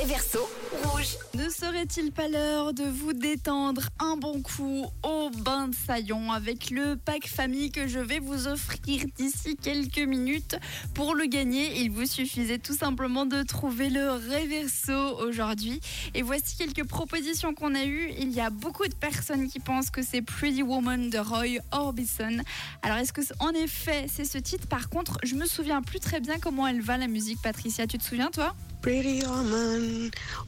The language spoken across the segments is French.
réverso rouge. Ne serait-il pas l'heure de vous détendre un bon coup au bain de saillon avec le pack famille que je vais vous offrir d'ici quelques minutes Pour le gagner, il vous suffisait tout simplement de trouver le réverso aujourd'hui. Et voici quelques propositions qu'on a eues. Il y a beaucoup de personnes qui pensent que c'est Pretty Woman de Roy Orbison. Alors est-ce que en effet c'est ce titre? Par contre, je me souviens plus très bien comment elle va la musique. Patricia, tu te souviens toi? Pretty woman,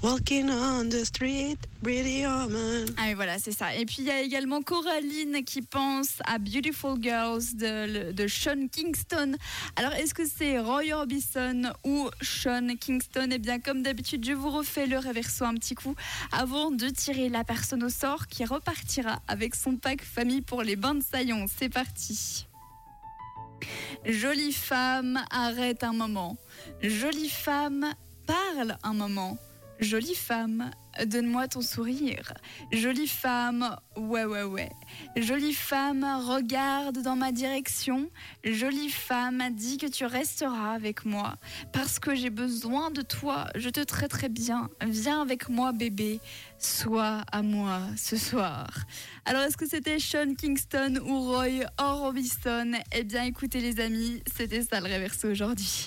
walking on the street, pretty woman. Ah oui, voilà, c'est ça. Et puis il y a également Coraline qui pense à Beautiful Girls de, Sean Kingston. Alors est-ce que c'est Roy Orbison ou Sean Kingston? Eh bien, comme d'habitude, je vous refais le réverso un petit coup avant de tirer la personne au sort qui repartira avec son pack famille pour les bains de saillon. C'est parti. Jolie femme, arrête un moment. Jolie femme, parle un moment. Jolie femme, donne-moi ton sourire. Jolie femme, ouais, ouais, ouais. Jolie femme, regarde dans ma direction. Jolie femme, dis que tu resteras avec moi. Parce que j'ai besoin de toi, je te traiterai bien. Viens avec moi, bébé. Sois à moi ce soir. Alors, est-ce que c'était Sean Kingston ou Roy Orbison? Eh bien, écoutez, les amis, c'était ça le réverso aujourd'hui.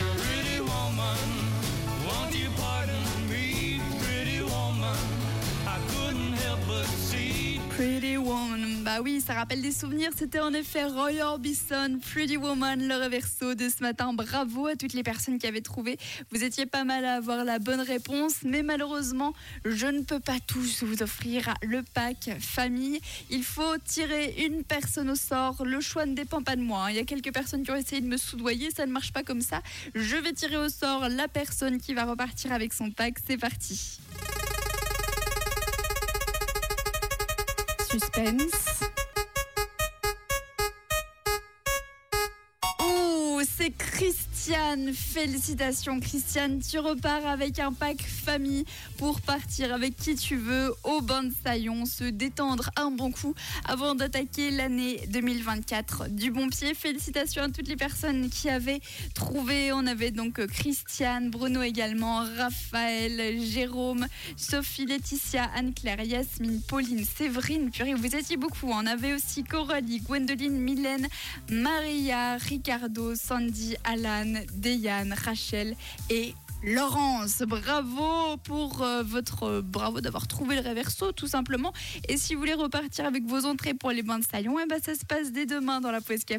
Bah oui, ça rappelle des souvenirs. C'était en effet Roy Orbison, Pretty Woman, le reverso de ce matin. Bravo à toutes les personnes qui avaient trouvé. Vous étiez pas mal à avoir la bonne réponse, mais malheureusement, je ne peux pas tous vous offrir le pack famille. Il faut tirer une personne au sort. Le choix ne dépend pas de moi. hein. Il y a quelques personnes qui ont essayé de me soudoyer. Ça ne marche pas comme ça. Je vais tirer au sort la personne qui va repartir avec son pack. C'est parti. Suspense. C'est Christiane. Félicitations, Christiane. Tu repars avec un pack famille pour partir avec qui tu veux au bain de saillon, se détendre un bon coup avant d'attaquer l'année 2024 du bon pied. Félicitations à toutes les personnes qui avaient trouvé. On avait donc Christiane, Bruno également, Raphaël, Jérôme, Sophie, Laetitia, Anne-Claire, Yasmine, Pauline, Séverine. Purée, vous étiez beaucoup. On avait aussi Coralie, Gwendoline, Mylène, Maria, Ricardo, Alan, Deyane, Rachel et Laurence, bravo pour euh, votre euh, bravo d'avoir trouvé le réverso tout simplement. Et si vous voulez repartir avec vos entrées pour les bains de saillon, eh ben ça se passe dès demain dans la pause café.